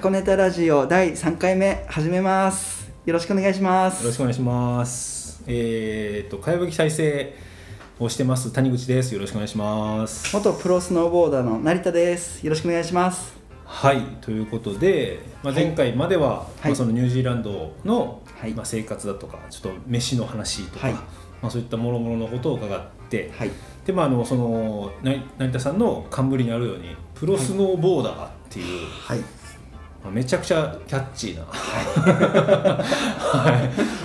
箱ネタラジオ第3回目始めます。よろしくお願いします。よろしくお願いします。えー、と、かやぶき再生をしてます谷口です。よろしくお願いします。元プロスノーボーダーの成田です。よろしくお願いします。はい、ということで、まあ、はい。前回までは、はい。まあ、そのニュージーランドの、はい。まあ、生活だとか、ちょっと飯の話とか、はい。まあ、そういったもろもろのことを伺って、はい。で、まあ、あのそのな成田さんの冠にあるように、プロスノーボーダーっていう、はい。まあ、めちゃくちゃキャッチーな、は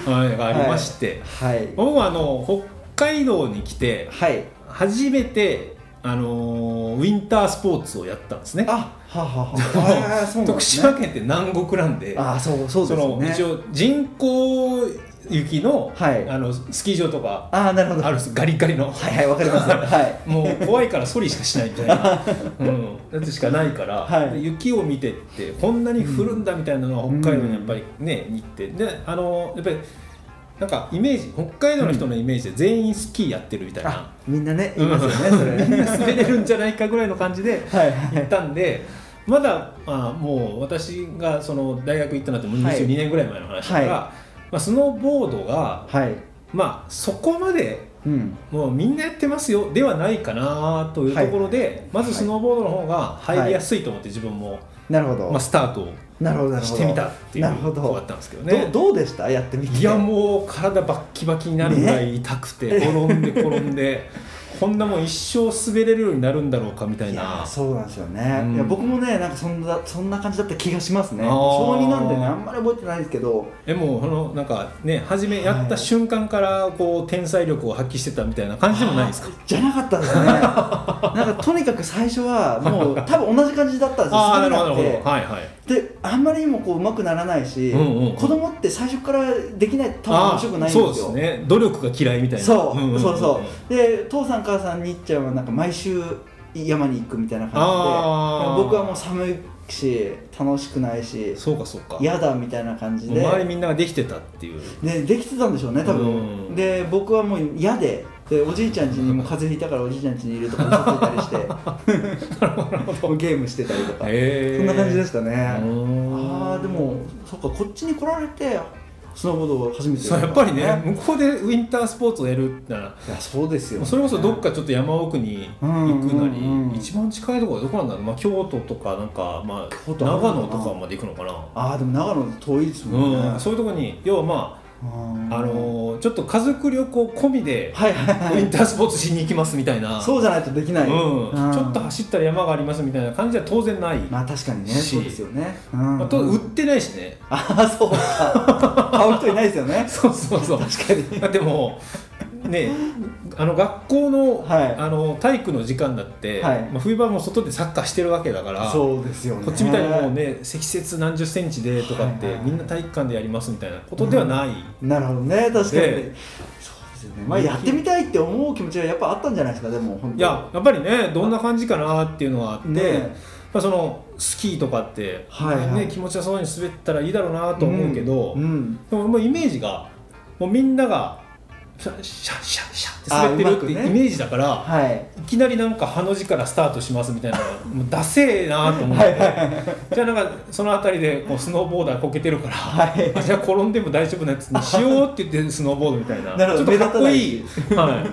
い、はい、がありまして。はい。僕はあの北海道に来てはい。初めて、あのーウィンタースポーツをやったんですね。あはあはあは 徳島県って南国なんであーそうその一応人工雪の,、はい。あのスキー場とかああなるほど。あるガリガリの、はいはいわかります。はい。もう怖いからソリしかしないみたいな、うん、やつしかないから、はい。で雪を見てってこんなに降るんだみたいなのが北海道にやっぱりね、に行って。であのやっぱりなんかイメージ北海道の人のイメージで全員スキーやってるみたいな。あ、みんなね言いますよねそれ。みんな滑れるんじゃないかぐらいの感じではい行ったんで、まだ、まあ、もう私がその大学行ったのってもうはい22年ぐらい前の話だから、はいまあ、スノーボードが、はい。まあ、そこまでうん。もうみんなやってますよではないかなというところで、まずスノーボードの方が入りやすいと思って自分も、なるほど。まあ、スタートをなるほどしてみたっていうこうだったんですけどね。どうどうでした？やってみて。いやもう体バッキバキになるぐらい痛くて、ね。転んで転んで こんなもん一生滑れるようになるんだろうかみたいな。ーそうなんですよね、うん。いや僕もねなんかそんなそんな感じだった気がしますね。小2なんでねあんまり覚えてないですけど。でもそのなんかね初めやった瞬間からこう天才力を発揮してたみたいな感じでもないですか？あーじゃなかったですね。なんかとにかく最初はもう多分同じ感じだったんですよ。ああなくて。はいはいであんまりにもこう上手くならないし、うんうんうん。子供って最初からできないと多分面白くないんですよ。そうですね。努力が嫌いみたいな。そう,、んんんそうそう。で父さん母さんにっちゃんはなんか毎週山に行くみたいな感じで僕はもう寒いし楽しくないしそうかそうか。嫌だみたいな感じで。周りみんなができてたっていう。でできてたんでしょうね多分、うん。で僕はもう嫌ででおじいちゃん家にも風邪ひいたからおじいちゃん家にいるとか嘘ついたりして。ゲームしてたりとか、へー。そんな感じでしたね。ああでもそっかこっちに来られてスノーボードを初めてやっぱりね向こうでウィンタースポーツをやるってならいやそうですよ、ね、それこそどっかちょっと山奥に行くなり、うんうん。うん一番近いところはどこなんだろう、まあ、京都とかなんか、まあ、長野とかまで行くのかな、ああでも長野遠いですもんね、うん、そういうところに要はまうんあ、あのーちょっと家族旅行込みではいはいはい。ウィンタースポーツしに行きますみたいな、そうじゃないとできない、うん、ちょっと走ったら山がありますみたいな感じは当然ない、まあ確かにね。し。そうですよね、うん。まあ、と売ってないしね。ああそうか。買う人いないですよね。そうそうそう。確かに。だってもうねあの学校の,、はい。あの体育の時間だって、はい。まあ、冬場も外でサッカーしてるわけだからそうですよね。こっちみたいにもうね積雪何十センチでとかって、はいはいみんな体育館でやりますみたいなことではない、なるほどね。確かに。そうでですよね。まあやってみたいって思う気持ちがやっぱあったんじゃないですかでも本当いややっぱりねどんな感じかなっていうのがあって、ね。まあ、そのスキーとかって、はいはい。ね、気持ちよさそうに滑ったらいいだろうなと思うけど、うん。うん。でももうイメージがもうみんながシャッシャッシャッシャッって滑ってるってイメージだから、はい。いきなりなんかハの字からスタートしますみたいなもうダセえなと思って。じゃあなんかその辺りでこうスノーボーダーこけてるから、はい。あじゃあ転んでも大丈夫なやつにしようって言ってスノーボードみたいな。なるほど。ちょっとかっこいいは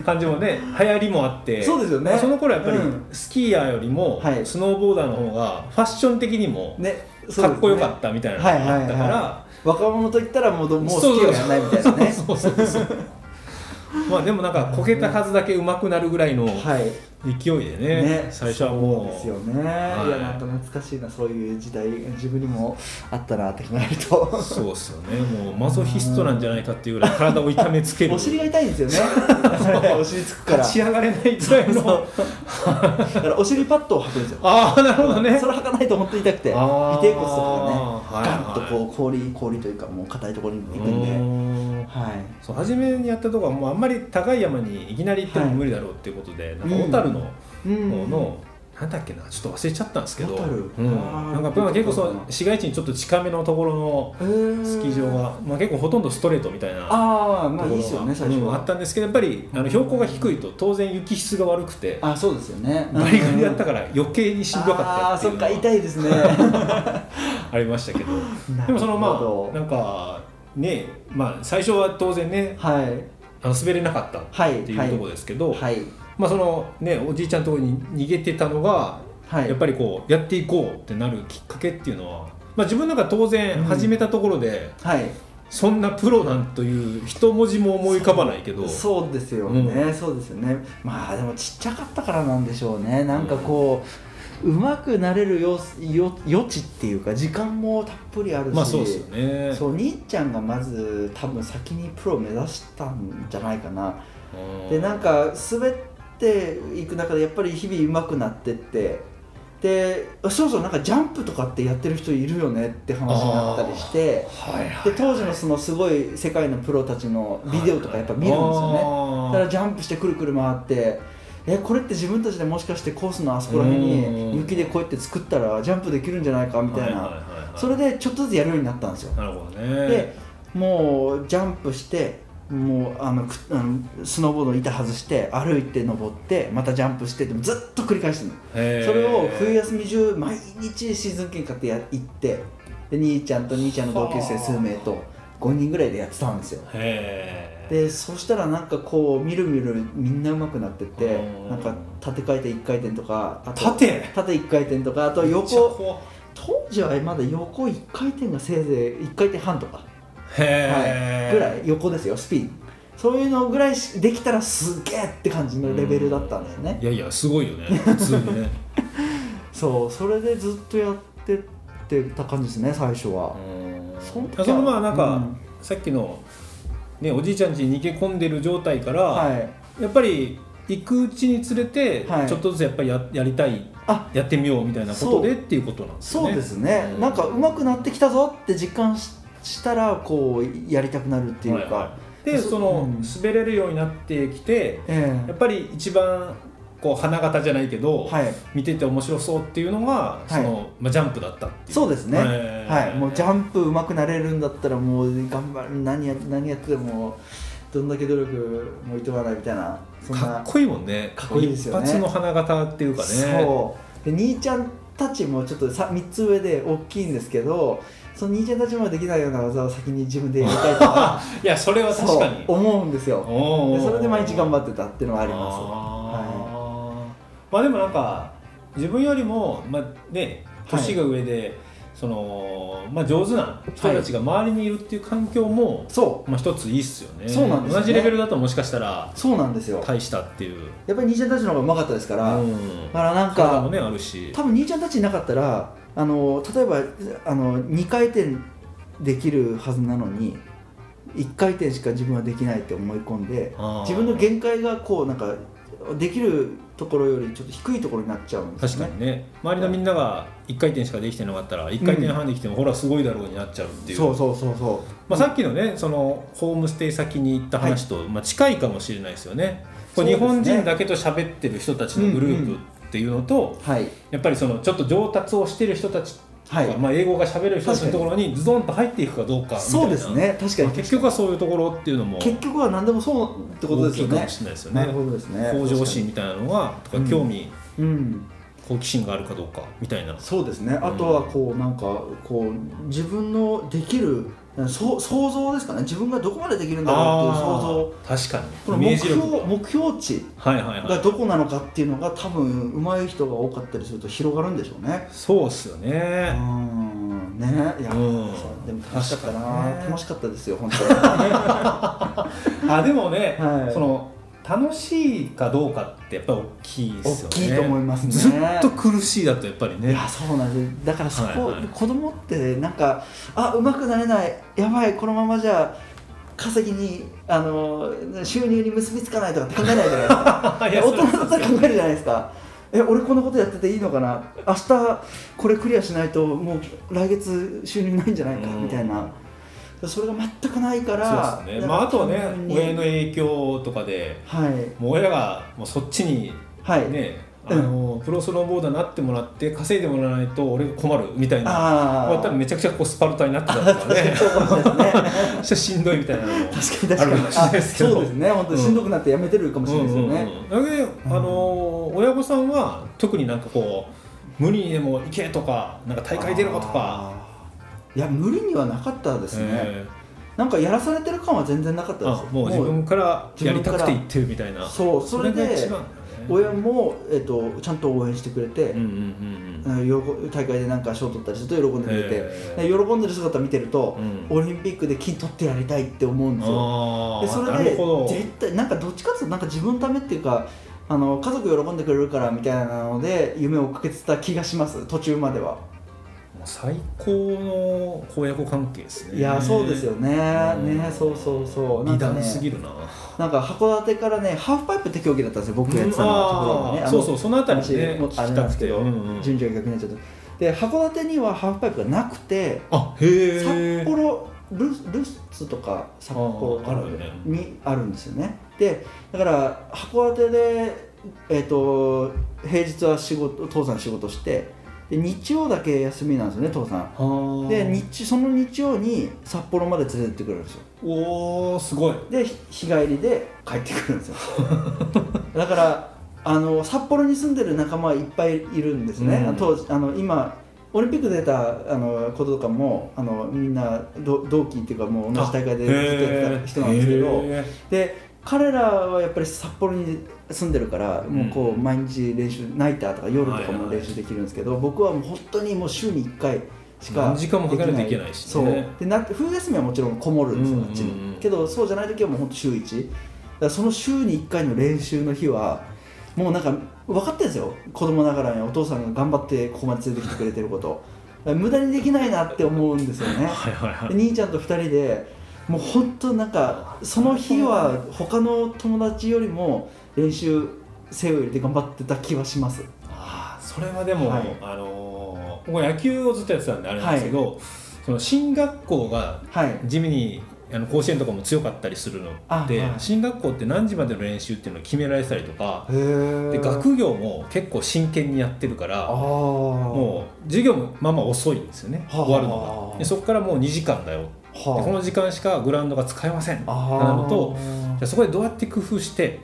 い、感じもね流行りもあって。そうですよね。まあその頃やっぱりうん。スキーヤーよりもはい。スノーボーダーの方がファッション的にもねかっこよかったみたいなのがあったから若者と言ったらもうどもう好きをやらないみたいなね。そうそうそう まあでもなんかこけた数だけ上手くなるぐらいのはい勢いでねね最初はもう。ですよね、はい。い、やなんか懐かしいなそういう時代。自分にもあったなって考えると。そうっすよね。もうマゾヒストなんじゃないかっていうぐらい 体を痛めつける。お尻が痛いんですよね。お尻つくから。立ち上がれないぐらいの。だからお尻パッドを履くんですよ。ああなるほどね。それ履かないと本当に痛くて尾てい骨とかがねはいはい。ガンとこう氷氷というかもう硬いところに行くんで。はい。そう初めにやったとこはもうあんまり高い山にいきなり行っても無理だろうっていうことで、なんか小樽のうん。方のなんだっけなちょっと忘れちゃったんですけど、なんかまあ結構そ市街地にちょっと近めのところのスキー場が、まあ、結構ほとんどストレートみたいなああまあところがいいですよね最初あったんですけどやっぱりあの標高が低いと当然雪質が悪くてあそうですよね。ガリガリやったから余計にしんどかったあーそっかっていうのは痛いですね。ありましたけど。でもそのまあなんかねまあ最初は当然ねはい。あの滑れなかったはいっていうところですけど、はいまあそのねおじいちゃんのところに逃げてたのが、はい。やっぱりこうやっていこうってなるきっかけっていうのは、まあ、自分なんか当然うん。始めたところで、はい。そんなプロなんという一文字も思い浮かばないけど。そうですよね、そうですよね。まあでもちっちゃかったからなんでしょうね。なんかこう、うまくなれるよよ余地っていうか時間もたっぷりあるし、まあそうですよね。そう兄ちゃんがまず多分先にプロを目指したんじゃないかな。うんでなんか滑っていく中でやっぱり日々上手くなってってでそうそうなんかジャンプとかってやってる人いるよねって話になったりしてはいはいで当時のそのすごい世界のプロたちのビデオとかやっぱ見るんですよね。よだからジャンプしてくるくる回ってえこれって自分たちでもしかしてコースのあそこら辺うんに雪でこうやって作ったらジャンプできるんじゃないかみたいな。それでちょっとずつやるようになったんですよ。なるほどね。でもうジャンプしてもうあのくあのスノーボードの板外して歩いて登ってまたジャンプしてってずっと繰り返してるの。それを冬休み中毎日シーズン券買ってや行ってで兄ちゃんと兄ちゃんの同級生数名と5人ぐらいでやってたんですよ。でそしたらなんかこうみるみるみんな上手くなってってうん。なんか縦回転1回転とかあと縦？縦1回転とかあと横当時はまだ横1回転がせいぜい1回転半とかはい、ぐらい横ですよスピンそういうのぐらいしできたらすげえって感じのレベルだったんですね。いやいやすごいよね。普通にね。そうそれでずっとやってってた感じですね最初は、そのそのまあなんか、うん。さっきの、ね、おじいちゃん家に逃げ込んでる状態から、はい。やっぱり行くうちにつれて、はい。ちょっとずつやっぱりややりたいあやってみようみたいなことでっていうことなんですよね。そうですね、うんなん。か上手くなってきたぞって実感ししたらこうやりたくなるっていうか、はいはい。でそその、うん。滑れるようになってきてえやっぱり一番こう花形じゃないけど、えはい。見てて面白そうっていうのが、い。そのまあ、ジャンプだったっていう。そうですね、はい、もうジャンプ上手くなれるんだったらもう頑張る。何や何やっててもどんだけ努力もいとわないみたいなそんな。かっこいいもんね。かっこいいですよね。一発の花形っていうかね。そう。で兄ちゃんたちもちょっとさ3つ上で大きいんですけどその兄ちゃんたちもできないような技を先に自分でやりたいとか。いやそれは確かに。思うんですよ。でそれで毎日頑張ってたっていうのはあります。あー。まあでもなんか自分よりも、まあね、年が上で、そのまあ、上手な人たちが周りにいるっていう環境も、そまあ、一ついいっすよね。そうなんですよね。同じレベルだともしかしたらうそうなんですよ。大したっていう。やっぱり兄ちゃんたちの方がうまかったですから、うん。だからなんかねあるし。多分兄ちゃんたちいなかったらあの例えばあの2回転できるはずなのに1回転しか自分はできないって思い込んで自分の限界がこうなんかできるところよりちょっと低いところになっちゃうんですよね。確かにね。周りのみんなが1回転しかできてなかったら1回転半できても、ほらすごいだろうになっちゃうっていう。そうそうそうそう。まあ、さっきのねそのホームステイ先に行った話と、まあ、近いかもしれないですよね。これ日そうですね。本人だけと喋ってる人たちのグループっていうのと、はい。やっぱりそのちょっと上達をしてる人たちはい。まあ、英語が喋れる人たちのところにズドンと入っていくかどうかみたいな。そうですね。確かに。まあ結局はそういうところっていうのも結局は何でもそうってこと大ですよね。かもしれないですよね。なるほどですね。向上心みたいなのがとか興味、うん。好奇心があるかどうかみたいな。そうですね。あとはこうなんかこう自分のできる想像ですかね。自分がどこまでできるんだろうっていう想像。確かこの目標目標値はいはいはい。がどこなのかっていうのが多分上手い人が多かったりすると広がるんでしょうね。そうっすようね、ん。ね。いや、うん。そうでも楽しかったな、楽しかったですよ本当に。あでもね、はい。その楽しいかどうかってやっぱり大きいですよね。大きいと思いますね。ずっと苦しいだとやっぱりね。いやそうなんです。だからそこ、はいはい。子供ってなんかあ上手くなれない。やばいこのままじゃ稼ぎにあの収入に結びつかないとかって考えないじゃないですか。いや大人だったら考えるじゃないですかえ俺こんなことやってていいのかな？明日これクリアしないともう来月収入ないんじゃないかうん。みたいなそれが全くないからそうですね、まあ、あとはね親の影響とかではい。もう親がもうそっちにはい、ね、あのプロスノーボーダーになってもらって稼いでもらわないと俺が困るみたいな。あ終わったらめちゃくちゃこうスパルタになってたとかね。そし しんどいみたいなのも確かに確かに。あるかもしれないですけど。あそうですね。本当にしんどくなってやめてるかもしれないですよね、うんうんうん。だけど、あの親御さんは特になんかこう無理にでも行けとかなんか大会出ろとか、いや無理にはなかったですね、えなんかやらされてる感は全然なかったーです。あもう自分からやりたくて行ってるみたいな。そうそれで親も、えっとちゃんと応援してくれて、うんうん大会でなんか賞取ったりすると喜んでくれて、へで喜んでる姿見てると、うん。オリンピックで金取ってやりたいって思うんですよ。でそれで絶対なんかどっちかっていうとなんか自分のためっていうかあの家族喜んでくれるからみたいなので夢を追っかけてた気がします途中までは、最高の親子関係ですね。いやそうですよね。うん。ねそうそうそう。なん美かね談すぎるな。なんか函館からねハーフパイプって競技だったんですよ僕がやってたのはところがね。そうそうそのあたり話ねもあれなんですけど、聞きたくて。うんうん。順序が逆になっちゃった。で函館にはハーフパイプがなくてあへ札え幌ルルッツとか札幌あるにあるんですよね。でだから函館で、えー、と平日は仕事父さん仕事してで日曜だけ休みなんですよね父さん。で日その日曜に札幌まで連れてってくれるんですよ。おおすごい。でひ日帰りで帰ってくるんですよ。だからあの札幌に住んでる仲間はいっぱいいるんですね、うん。当時あの今オリンピック出たあのこととかもあのみんなど同期っていうかもう同じ大会でずっとやってた人なんですけど。へで彼らはやっぱり札幌に住んでるから、もうこう毎日練習ナイターとか夜とかも練習できるんですけど、僕はもう本当にもう週に1回しか何時間もかけないといけないしね。そう。でな冬休みはもちろんこもるんですよ、うんあっちにけどそうじゃない時はもう本当週1だからその週に1回の練習の日はもうなんか分かってるんですよ。子供ながらにお父さんが頑張ってここまで連れてきてくれてること。無駄にできないなって思うんですよね。はいはいはい。で兄ちゃんと2人でもう本当なんかその日は他の友達よりも練習精を入れて頑張ってた気はします。あーそれはでも、はい。あのー僕野球をずっとやってたんであれなんですけど、その進学校がはい。地味にあの甲子園とかも強かったりするので、あはい。進学校って何時までの練習っていうのを決められてたりとかで学業も結構真剣にやってるからああもう授業もまあまあ遅いんですよねはあ。終わるのが。でそこからもう2時間だよ。ではあ。この時間しかグラウンドが使えませんあなるとーじゃあそこでどうやって工夫して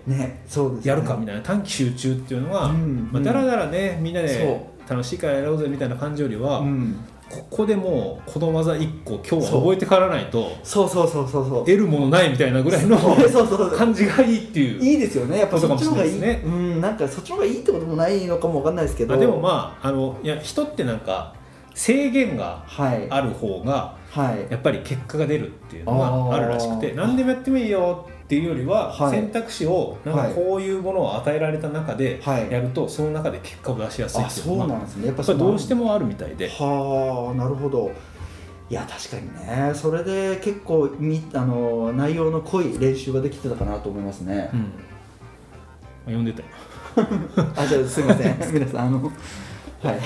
やるかみたいな短期集中っていうのは、うんまあ、だらだらねみんなでそ楽しいからやろうぜみたいな感じよりは、うん。ここでもうこの技1個今日は覚えてからないとそうそうそうそうそう。得るものないみたいなぐらいの感じがいいっていう。いいですよね。やっぱそっちの方がいい。そうんなんかそっちの方がいいってこともないのかもわかんないですけど。あでもまああのいや人ってなんか制限がはい。ある方がはい。やっぱり結果が出るっていうのがあるらしくて何でもやってもいいよっていうよりは、はい。選択肢をなんかはい。こういうものを与えられた中ではい。やると、その中で結果を出しやすいいうのが。なんですね。やっぱりどうしてももあるみたいで。はあなるほど。いや確かにね。それで結構みあの内容の濃い練習ができてたかなと思いますね。うん、まあ読んでたよ。あじゃあすいません。皆さんあのはい。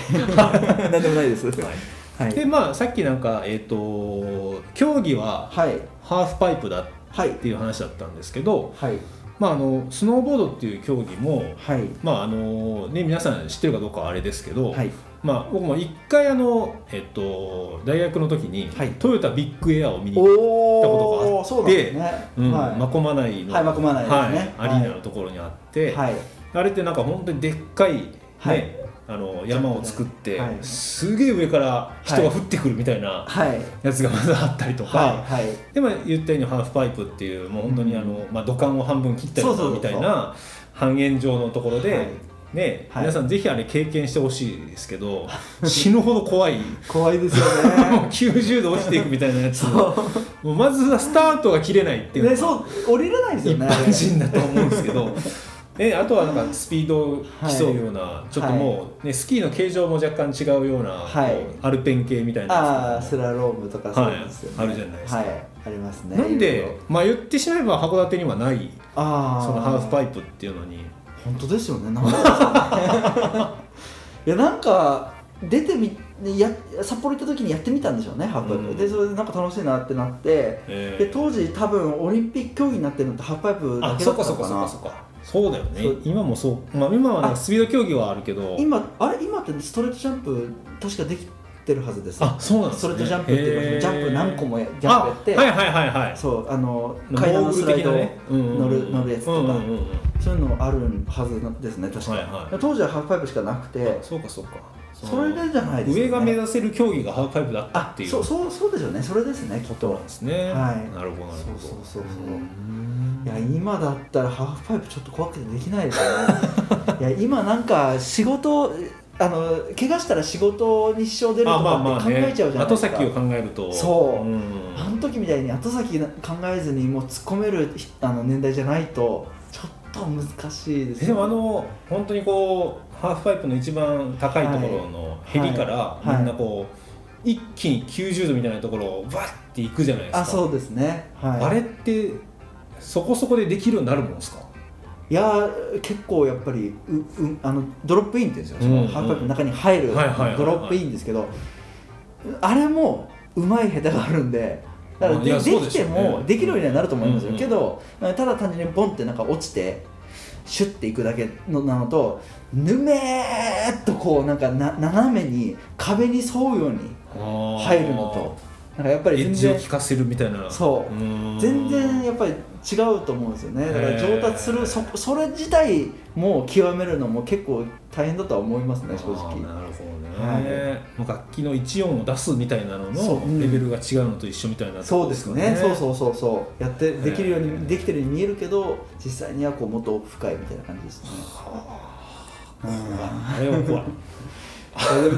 何でもないです。はい。でまあさっきなんかえっ、と競技ははい。ハーフパイプだっはい。ていう話だったんですけど、はい。まあ、あのスノーボードっていう競技も、はい。まああのね、皆さん知ってるかどうかはあれですけど、はい。まあ、僕も一回あの、えっと、大学の時に、はい。トヨタビッグエアを見に行っおたことがあって真駒内の、はいはいアリーナのところにあって、はい。あれってなんか本当にでっかい、ねはいあの山を作って、はい。すげえ上から人が降ってくるみたいなはい。やつがまずあったりとか、はいはい。でも言ったようにハーフパイプっていうもう本当にあの、まあ、土管を半分切ったりみたいな半円状のところで、はいねはい。皆さんぜひあれ経験してほしいですけど 死ぬほど怖い。怖いですよ もうね90度落ちていくみたいなやつそもうまずはスタートが切れないっていうねそう降りれないですよ一ね般人だと思うんですけど。えあとはなんかスピードを競うような、ちょっともう、ね、スキーの形状も若干違うような、はい。アルペン系みたいなああやつスラロームとかそうですよね、はいあるじゃないですか。はい。ありますね。なんでろ、まあ、言ってしまえば函館にはないああそのハーフパイプっていうのに。本当ですよね。なんか。ね いやなんか出てみや札幌行った時にやってみたんでしょうねハーフパイプ、うん。でそれでなんか楽しいなってなって。えで当時多分オリンピック競技になってるのってハーフパイプだあけだそったのかな。そっかそっかそうだよね。今もそう、まあ、今はねあスピード競技はあるけど。今あれ？今ってストレートジャンプ確かできてるはずですあそうなんですね。ストレートジャンプっていうかジャンプ何個もやジャンプやって、あはいはいはいはい。そうあの階段のスライド乗る乗るやつとか、そういうのあるはずですね確か、はいはい。当時はハーフパイプしかなくて。そうかそうかそれでじゃないですか、ね、上が目指せる競技がハーフパイプだったあっていう。そうそうそうでしょうね。それですねきっことなんですね。はい。なるほどなるほど。そうそうそうそう。うんいや今だったらハーフパイプちょっと怖くてできないですよね。いや今なんか仕事あの怪我したら仕事に支障出るとあまあまあかって考えねちゃうじゃないですか、後先を考えると。そう。うん。あの時みたいに後先考えずにもう突っ込めるあの年代じゃないとちょっと難しいですでもあの本当にこうハーフパイプの一番高いところのヘリからはい。みんなこう一気に90度みたいなところをバッていくじゃないですか。あそうですね、はい、あれってそこそこでできるようになるもんですか？いやー結構やっぱりううあのドロップインって言うんですよ、そのうん。ハーフパイプの中に入るドロップインですけど、あれもうまい下手があるんでだからでできてもできるようにはなると思いますよ、うんうんけどただ単純にボンってなんか落ちてシュッていくだけのなのとぬめーっとこうなんかな斜めに壁に沿うように入るのと。なんかやっぱり全然効かせるみたいな。そう。全然やっぱり違うと思うんですよね。だから上達するそそれ自体も極めるのも結構大変だとは思いますね正直。なるほどね、はい。もう楽器の一音を出すみたいなののレベルが違うのと一緒みたいなそうですね。そううそうそうそう。やってできるようにできてるように見えるけど実際にはこうもっと奥深いみたいな感じですね。あれは怖い。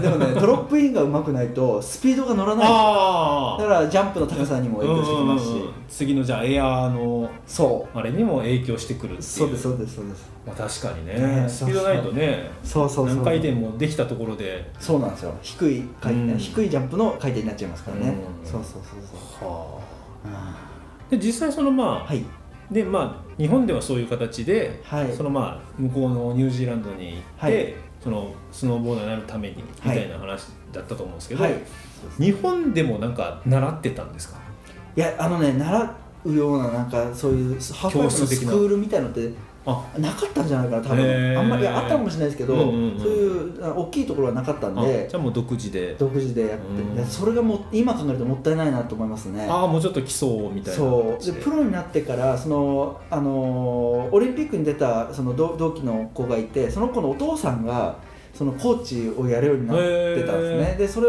でもねドロップインが上手くないとスピードが乗らない。あだからジャンプの高さにも影響してきますし。うんうんうん次のじゃあエアーのそう。あれにも影響してくるっていう。そうですそうですそうです。まあ、確かにね。ねスピードないとねそうそうそう。何回転もできたところで。そうなんですよ。低い回転、うん。低いジャンプの回転になっちゃいますからね、うん。そうそうそうそう。はあ。で実際そのまあ、ーはいでまあ日本ではそういう形で、はい。そのまあ向こうのニュージーランドに行って、はい。そのスノーボーダーになるためにみはいたいな話だったと思うんですけど、はい。日本でもなんか習ってたんですか？いやあのね習うようななんかそういうハーフのスクールみたいのってあなかったんじゃないかな多分。あんまりあったかもしれないですけど、うんうんうんそういうあ大きいところはなかったんあでじゃあもう独自で。独自でやってうん。それがもう今考えるともったいないなと思いますね。ああもうちょっと基礎みたいな。そう。で形プロになってからその、あのーオリンピックに出たその同同期の子がいてその子のお父さんがそのコーチをやるようになってたんですね。でそれ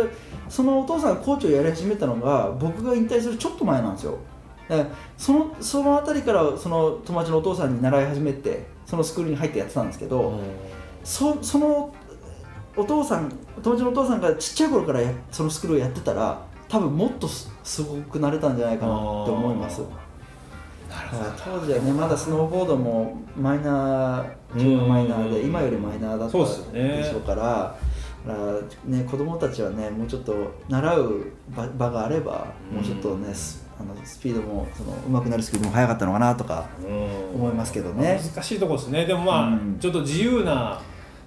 そのお父さんがコーチをやり始めたのが僕が引退するちょっと前なんですよだからそのその辺りからその友達のお父さんに習い始めてそのスクールに入ってやってたんですけど、うん。そそのお父さん友達のお父さんがちっちゃい頃からやそのスクールをやってたら多分もっとすすごくなれたんじゃないかなって思います。なるほど。はい。当時はねまだスノーボードもマイナー中のマイナーでうん。今よりマイナーだったでしょうからだからね、子供たちはねもうちょっと習う場場があればもうちょっとね、すあのスピードもその上手くなるスピードも速かったのかなとかうん。思いますけどね。難しいところですね。でもまあ、うん。ちょっと自由な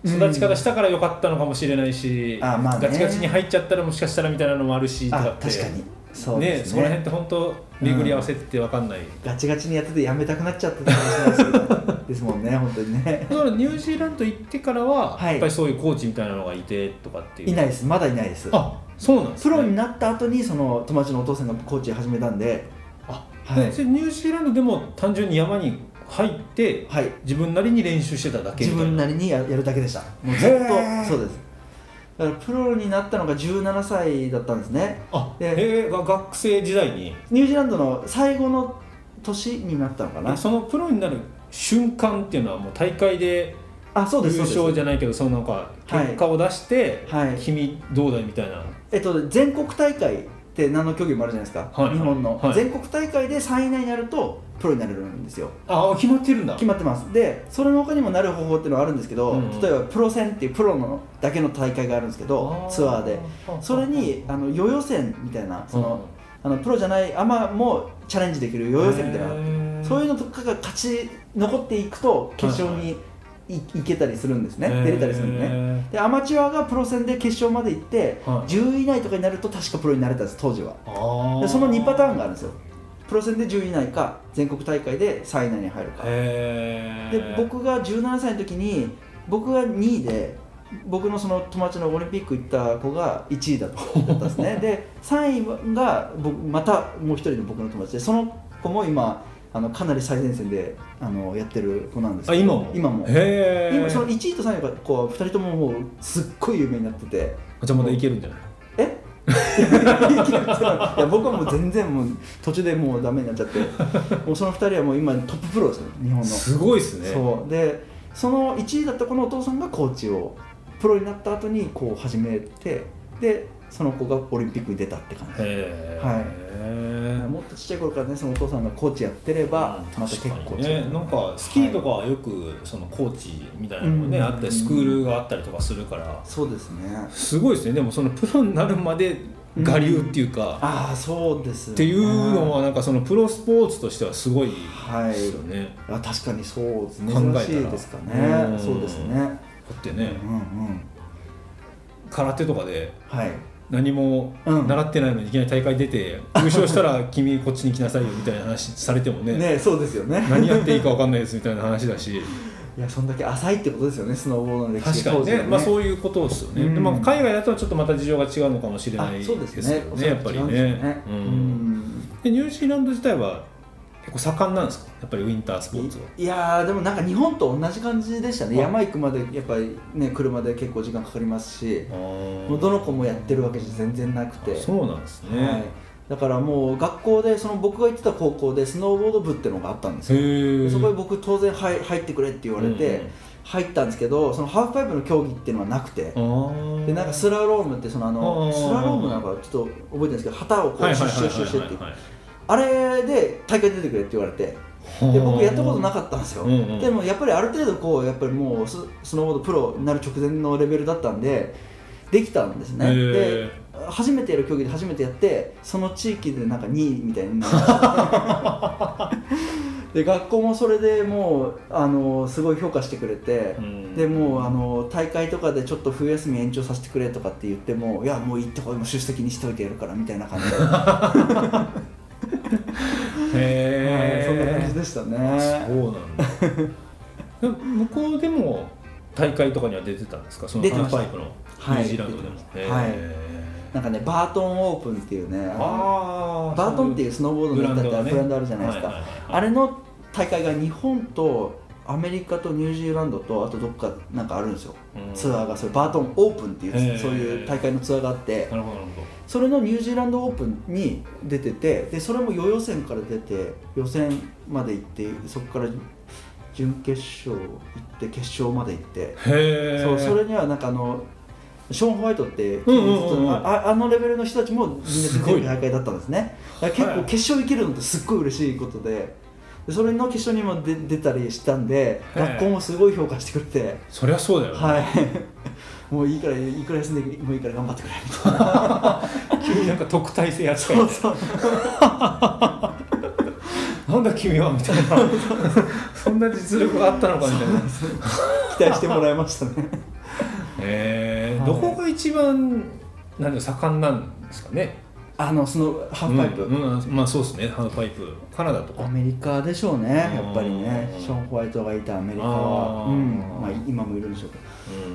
育ち方したから良かったのかもしれないし、あまあね。ガチガチに入っちゃったらもしかしたらみたいなのもあるしとかあって確かに。そうね。ねその辺って本当巡り合わせって分かんない、ガチガチにやっててやめたくなっちゃったかもしれないですけどですもんね 本当にね。だからニュージーランド行ってからは、はい。やっぱりそういうコーチみたいなのがいてとかっていう。いないです。まだいないです。あそうなんですね。プロになった後にその友達のお父さんがコーチ始めたんで。あ、はい。ニュージーランドでも単純に山に入ってはい。自分なりに練習してただけみ自分なりにややるだけでした。もうずっとそうです。だからプロになったのが17歳だったんですね。あで学生時代に。ニュージーランドの最後の年になったのかな。えそのプロになる瞬間っていうのはもう大会であそうです。優勝じゃないけどそのなんかはい。結果を出して、はい。君どうだいみたいなえっと全国大会って何の競技もあるじゃないですか、はい。はい日本の、はい。全国大会で3位以内になるとプロになれるんですよ。あ決まってるんだ。決まってます。でそれの他にもなる方法っていうのはあるんですけど、うん例えばプロ戦っていうプロのだけの大会があるんですけどツアーで。それにあの予予選みたいなその、あのプロじゃないアマもチャレンジできる予予選みたいな。そういうのとかが勝ち残っていくと決勝にい,、けたりするんですね。出れたりするんでね。でアマチュアがプロ戦で決勝まで行って、はい。10位以内とかになると確かプロになれたんです当時は。でその2パターンがあるんですよ。プロ戦で10位以内か全国大会で3位以内に入るか。へで僕が17歳の時に僕が2位で僕のその友達のオリンピック行った子が1位だったんですね。で3位が僕またもう一人の僕の友達でその子も今あのかなり最前線であのやってる子なんですあ今も？今も。今その1位と3位がこう2人とももうすっごい有名になってて。じゃあまだいけるんじゃない？え？いや僕はもう全然もう途中でもうダメになっちゃって。もうその2人はもう今トッププロですよ日本の。すごいですね。そう。でその1位だった子のお父さんがコーチをプロになった後にこう始めてでその子がオリンピックに出たって感じ。へはいもっとちっちゃい頃からねそのお父さんがコーチやってればまた結構ね。なんかスキーとかはよくそのコーチみたいなのもね、うんあったりスクールがあったりとかするから。そうですね。すごいですね。でもそのプロになるまで我流っていうか、ああそうですね。っていうのはなんかそのプロスポーツとしてはすごいはいですよね、あ確かにそうですね。考珍しいですかうねん。そうですね。だってね、うんうん。空手とかではい何もうん習ってないのにいきなり大会出て、優勝したら君こっちに来なさいよみたいな話されてもねねそうですよね。何やっていいか分かんないですみたいな話だし。いやそんだけ浅いってことですよねスノーボードの歴史確かにね。まあ、うそういうことですよね、うん。でまあ、海外だとちょっとまた事情が違うのかもしれないあそうですけどね。やっぱりね。うん。でニュージーランド自体は結構盛んなんですか？やっぱりウィンタースポーツは。いやーでもなんか日本と同じ感じでしたね。あ。山行くまでやっぱりね車で結構時間かかりますしももうどの子もやってるわけじゃ全然なくて。そうなんですね、はい、だからもう学校でその僕が行ってた高校でスノーボード部っていうのがあったんですよ。そこで僕当然入入ってくれって言われて、うんうん。入ったんですけどそのハーフパイプの競技っていうのはなくて。でなんかスラロームってそのああのー。スラロームなんかちょっと覚えてるんですけど旗をこうシュッシュッシュッシュッってはいあれで大会出てくれって言われてで僕やったことなかったんですよ、うんうん。でもやっぱりある程度こうやっぱりもうススノーボードプロになる直前のレベルだったんでできたんですね。へー。で初めてやる競技で初めてやってその地域でなんか2位みたいになりました。で学校もそれでもうあのすごい評価してくれて、うん。でもうあの大会とかでちょっと冬休み延長させてくれとかって言ってもいやもう行ってこいもう出席にしといてやるからみたいな感じで、は へえいそんな感じでしたね。そうなんだ。向こうでも大会とかには出てたんですか？その出てました。ハーフパイプの。はい。ニュージーランドでも、出てましたへー。なんかねバートンオープンっていうねバートンっていうスノーボードのブランドがねブランドあるじゃないですか、はいはいはい。あれの大会が日本とアメリカとニュージーランドとあとどっかなんかあるんですよ、うん。ツアーがそれバートンオープンっていうへー。そういう大会のツアーがあって。なるほどなるほそれのニュージーランドオープンに出ててでそれも予予選から出て予選まで行ってそこから準決勝行って決勝まで行って。そうそれにはなんかあのショーン・ホワイトって、ああのレベルの人たちもみんな出てる大会だったんですね。結はい。構決勝行けるのってすっごい嬉しいことででそれの決勝にも出出たりしたんではい学校もすごい評価してくれて。そりゃそうだよね、はい。もういいからいくら休んでもいいから頑張ってくれ。みたいな急になんか特待生扱いそうそう。なんだ君はみたいな。そんな実力があったのかみたいな。期待してもらいましたね。へえ。はいどこが一番なんで盛んなんですかね？あのそのハーフパイプ、うんうんまあそうですね。ハーフパイプ。カナダとか。アメリカでしょうね。やっぱりね。うんショーン・ホワイトがいたアメリカあは、ー。うん。まあ、今もいるんでしょうけど。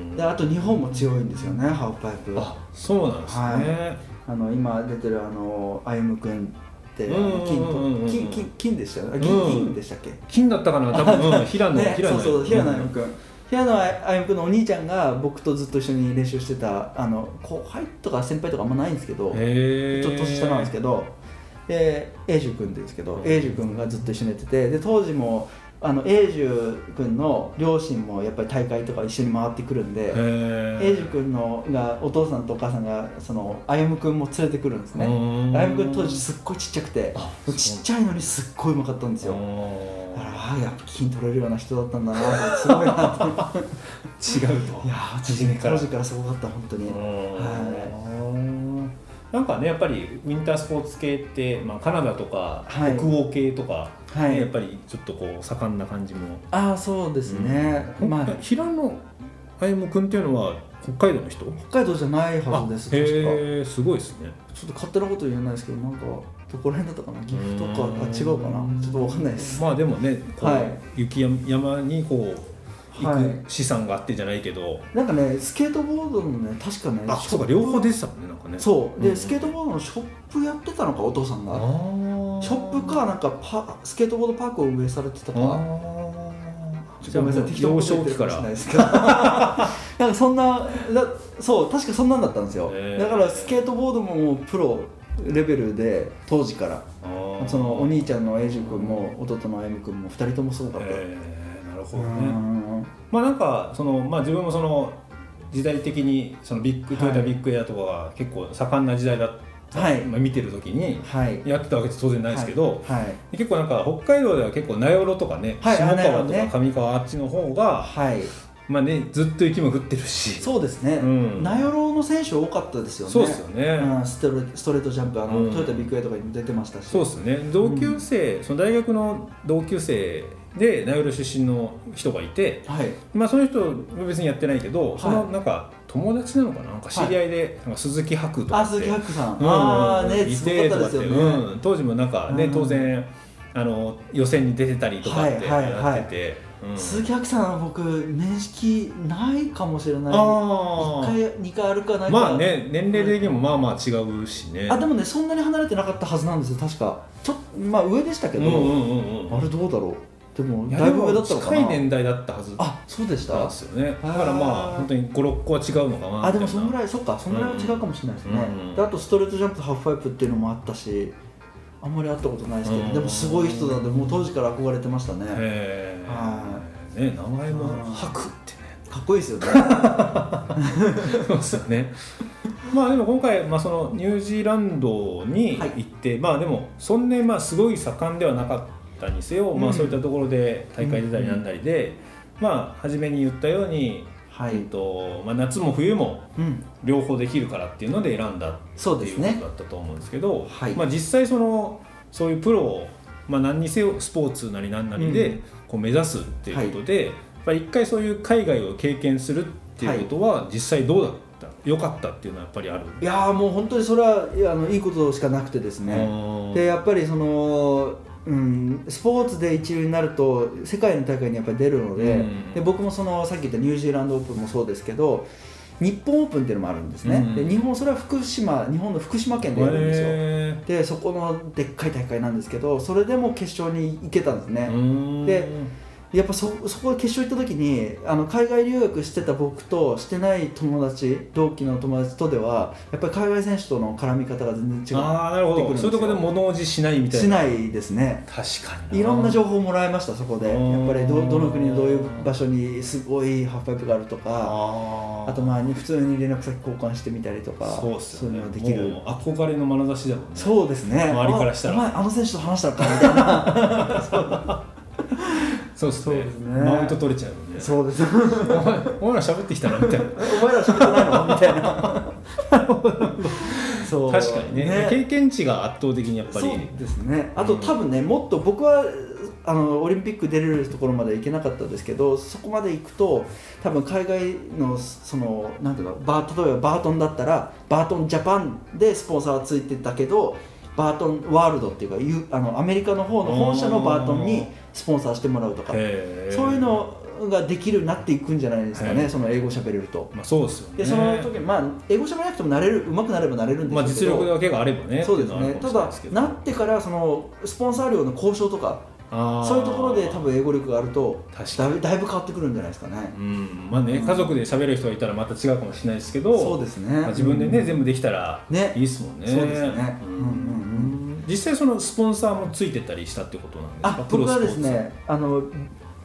うん。であと日本も強いんですよね。ハーフパイプ。あそうなんですね、はい。あの今出てるあの歩夢君って金金金金でしたよね。銀うん。銀でしたっけ？金だったかな多分、うん、平野、ね平野そうそう平野歩夢ん。君平野歩夢君のお兄ちゃんが僕とずっと一緒に練習してたあの後輩とか先輩とかあんまないんですけどちょっと年下なんですけどで英樹君ですけど英樹君がずっと一緒にやっててで当時もあの英樹君の両親もやっぱり大会とか一緒に回ってくるんでへ英樹君のがお父さんとお母さんがその歩夢君も連れてくるんですね。うん。歩夢君当時すっごいちっちゃくてあちっちゃいのにすっごいうまかったんですよ。だからああやっぱ筋取れるような人だったんだなすごいなと。違うと。いやー初めから。当時からすごかった本当に。はなんかねやっぱりウィンタースポーツ系って、まあ、カナダとかはい。北欧系とか、ねはい。やっぱりちょっとこう盛んな感じも、ああそうですね、うん。まあ。平野歩夢君っていうのは北海道の人？北海道じゃないはずですへえすごいですね。ちょっと勝手なこと言えないですけどなんかどこら辺だったかな岐阜とかあ違うかなちょっとわかんないです。まあでもねはい。雪山にこう行はい。く資産があってじゃないけど、なんかねスケートボードのね確かねあそうか両方出てたもんねなんかね。そう。で、んスケートボードのショップやってたのかお父さんあがー。ショップかなんかパスケートボードパークを運営されてたか。あー。じゃあもう幼少期から。ないですけど。なんかそんなだそう確かそんなんだったんですよ、へー。だからスケートボードももうプロレベルで当時から。そのお兄ちゃんの英二君も弟の歩夢君も2人ともすごかった、えー。なるほどうねん。まあなんかその、まあ、自分もその時代的にそのビッグトヨタビッグエアとかが結構盛んな時代だった、はい。まあ、見てる時にはい。やってたわけじゃ当然ないですけど、はい。結構なんか北海道では結構名寄とかね、はい下川とか上川あっちの方が、はい。まあね、ずっと雪も降ってるし。そうですね、うん。名寄の選手多かったですよね。そうですよね、うん、ストレストレートジャンプあの、うん。トヨタビッグエアとかにも出てましたし。そうですね。同級生、その大学の同級生で名寄出身の人がいて、はい。まあ、その人は別にやってないけど、いそのなんか友達なのかな？なんか知り合いで、なんか鈴木白とかって。あ鈴木白さん、うん。ああねいてとかって、ね、うん、当時もなんかね、うん。当然あの予選に出てたりとかってはいはいはい。やってて、うん。鈴木白さんは僕面識ないかもしれない。あ1回2回あるかないか。まあね年齢的にもまあまあ違うしね。あでもねそんなに離れてなかったはずなんですよ確か。ちょまあ上でしたけど、うんうんうんうん。あれどうだろうでもだいぶ上だったのかな。近い年代だったはず。あそうでした？ですよね。だからまあ本当に56個は違うのかなあでもそんぐいらいそっかそんぐらいは違うかもしれないですね、うん。であとストレートジャンプとハーフパイプっていうのもあったしあんまり会ったことないですけど、うん。でもすごい人なんでもう当時から憧れてましたね。へはえね名前もうん。白ってね。かっこいいですよね。そうですよね。まあでも今回、まあ、そのニュージーランドに行って、まあでもそんなにまあすごい盛んではなかったにせよ、まうん。あそういったところで大会出たりなんだりで、まあ初めに言ったように、はい、えっとまあ、夏も冬もうん、両方できるからっていうので選んだっていうそうですね。ことだったと思うんですけど、はい。まあ、実際そのそういうプロを、まあ、何にせよスポーツなり何なりでうん。こう目指すっていうことで、やっぱり一回そういう海外を経験するっていうことは実際どうだった？良かったっていうのはやっぱりある？いやーもう本当にそれはいやあのいいことしかなくてですね。ねでやっぱりその、うん、スポーツで一流になると世界の大会にやっぱり出るので,、うん。で僕もそのさっき言ったニュージーランドオープンもそうですけど日本オープンっていうのもあるんですね、うん。で日本それは福島日本の福島県でやるんですよ。へでそこのでっかい大会なんですけどそれでも決勝に行けたんですね、でやっぱそそこで決勝行った時にあの海外留学してた僕としてない友達同期の友達とではやっぱり海外選手との絡み方が全然違う。ああなるほど。そういうところで物おじしないみたいな。しないですね。確かにいろんな情報もらいましたそこで。やうん。っぱりどどの国のどういう場所にすごいハーフパイプがあるとかあとまあ普通に連絡先交換してみたりとかそうっすよね。いうのができる。憧れの眼差しだもんね。そうですね。周りからしたら。あの選手と話したのかみたいな そうですね。マウント取れちゃうよね。そうです。お前お前ら喋ってきたなみたいな。お前ら喋ってないの？みたいな。そ う確かにね。経験値が圧倒的にやっぱり。そうですね。あと、うん。多分ねもっと僕はあのオリンピック出れるところまで行けなかったですけどそこまで行くと多分海外のそのなんていうのバー例えばバートンだったらバートンジャパンでスポンサーがついてたけどバートンワールドっていうかゆあのアメリカの方の本社のバートンにスポンサーしてもらうとか。そういうのができるなっていくんじゃないですかねその英語喋れると。まあそうですよね。でその時まあ英語喋れなくてもなれる上手くなればなれるんでしょまあうけど。実力だけがあればねそうですね。ただなってからそのスポンサー料の交渉とかそういうところで多分英語力があるとだいぶだいぶ変わってくるんじゃないですかね、うん。まあね家族で喋る人がいたらまた違うかもしれないですけどそうですね、まあ自分でねうん。全部できたらね。いいですもんね。そうですね。うんうんうん。うん実際そのスポンサーもついてたりしたってことなんですか？あ僕はですプロスポー。ツねあの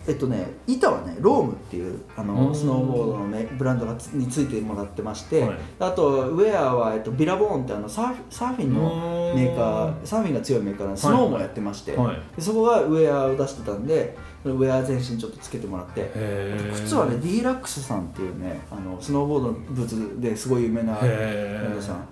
えっとね板はね ROMEっていうあうん。のスノーボードの、ね、ブランドがつについてもらってまして、はい。あとウェアは、えっと、ビラボンってあのサーフサーフィンのメーカーサーフィンが強いメーカーなんでスノーもやってまして、はい。でそこがウェアを出してたんでウェア全身ちょっとつけてもらって靴はね D ラックスさんっていうねあのスノーボードのブーツですごい有名なブランドさん。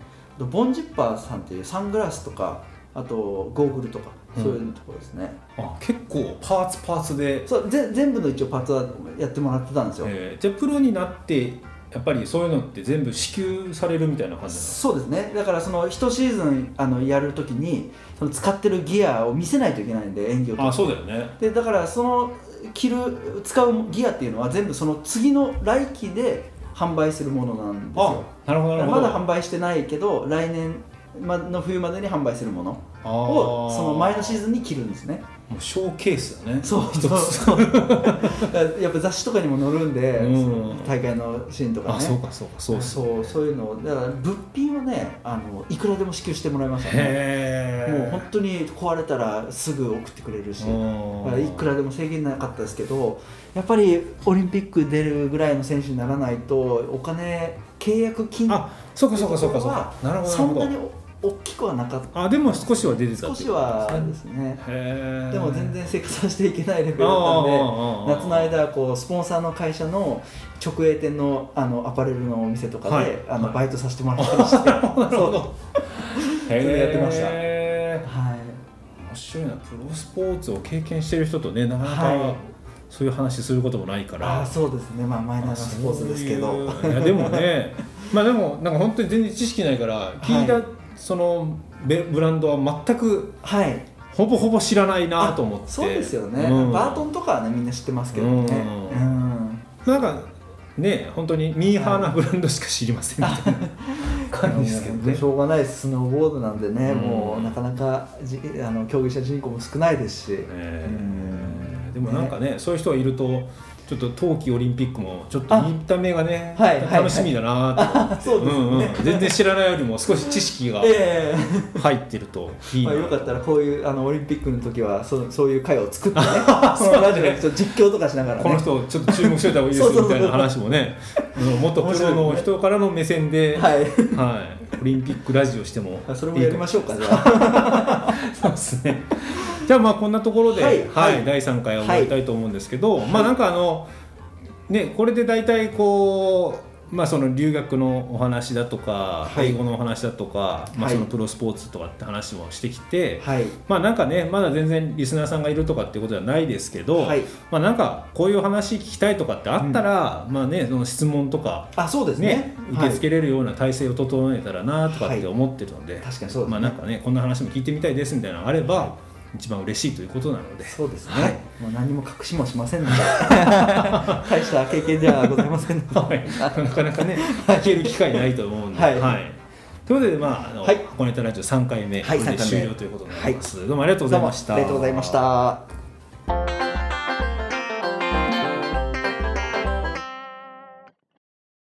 VonZipperさんっていうサングラスとかあとゴーグルとかうん。そういうところですね、あ結構パーツパーツで、そうぜ全部の一応パーツはやってもらってたんですよ、えーじゃあプロになってやっぱりそういうのって全部支給されるみたいな感じなの？そうですね。だからその1シーズンあのやるときにその使ってるギアを見せないといけないんで演技をあそうだよね。でだからその着る使うギアっていうのは全部その次の来季で販売するものなんですよ。なるほどなるほど。まだ販売してないけど来年の冬までに販売するものをその前のシーズンに着るんですね。もうショーケースだね。そうそうそう。やっぱ雑誌とかにも載るんで、うん。大会のシーンとかね。あそうかそうかそうそうそういうのだから物品はねあのいくらでも支給してもらいましたね。もう本当に壊れたらすぐ送ってくれるし。いくらでも制限なかったですけどやっぱりオリンピック出るぐらいの選手にならないとお金契約金あそうかそうかそうかそうか。なるほどなるほど。そんなに大きくはなかった。あでも少しは出てた少しはですね。へえでも全然生活はしていけないレベルだったんで夏の間こうスポンサーの会社の直営店のあのアパレルのお店とかで、はい。あのはい。バイトさせてもらったりして。そう。へそれやってました。えはい。面白いな。プロスポーツを経験してる人とねなかなか、はい。そういう話することもないから。ああそうですね。まあマイナーなスポーツですけど。いやでもね。まあでもなんか本当に全然知識ないから聞いた、はいそのベブランドは全くはい。ほぼほぼ知らないなと思って。そうですよね、うん。バートンとかはねみんな知ってますけどね。ううん。んなんかね本当にミーハーなブランドしか知りませんみたいな感じですけどね。しょうがないスノーボードなんでね、うん。もうなかなかじあの競技者人口も少ないですし、え。うん。ーでもなんかね。そういう人がいるとちょっと冬季オリンピックもちょっとあ見た目がね、はいはい楽しみだなと思って、そうですね。んうん。全然知らないよりも少し知識が ええ。入ってるといいな、まあ、よかったらこういうあのオリンピックの時はそそういう会を作ってね このラジオで実況とかしながらね。この人ちょっと注目しといた方がいいですみたいな話もね。うん元プロの人からの目線で、はいはい。オリンピックラジオしてもあそれもやりましょうかじゃあ。そうですね。じゃあまあこんなところで、ははい。第3回は終わりたいと思うんですけど、まあなんかあのねこれで大体こうまあその留学のお話だとか、はい。英語のお話だとか、まあはい。そのプロスポーツとかって話もしてきて、はい。まあなんかねまだ全然リスナーさんがいるとかっていうことではないですけど、はい。まあなんかこういう話聞きたいとかってあったら、まあねその質問とかあそうですね。ね受け付けれるような体制を整えたらなとかって思ってるので、確かにそうですね、まあなんかねこんな話も聞いてみたいですみたいなのがあれば、一番嬉しいということなので。そうですね、はい。もう何も隠しもしませんので。大した経験ではございませんので、はい、なかなかね聞ける機会ないと思うんで、はい。ということで、まああのはい。箱根タラジオ3回目、はいこれで3回目終了ということになります、どうもありがとうございました。ありがとうございました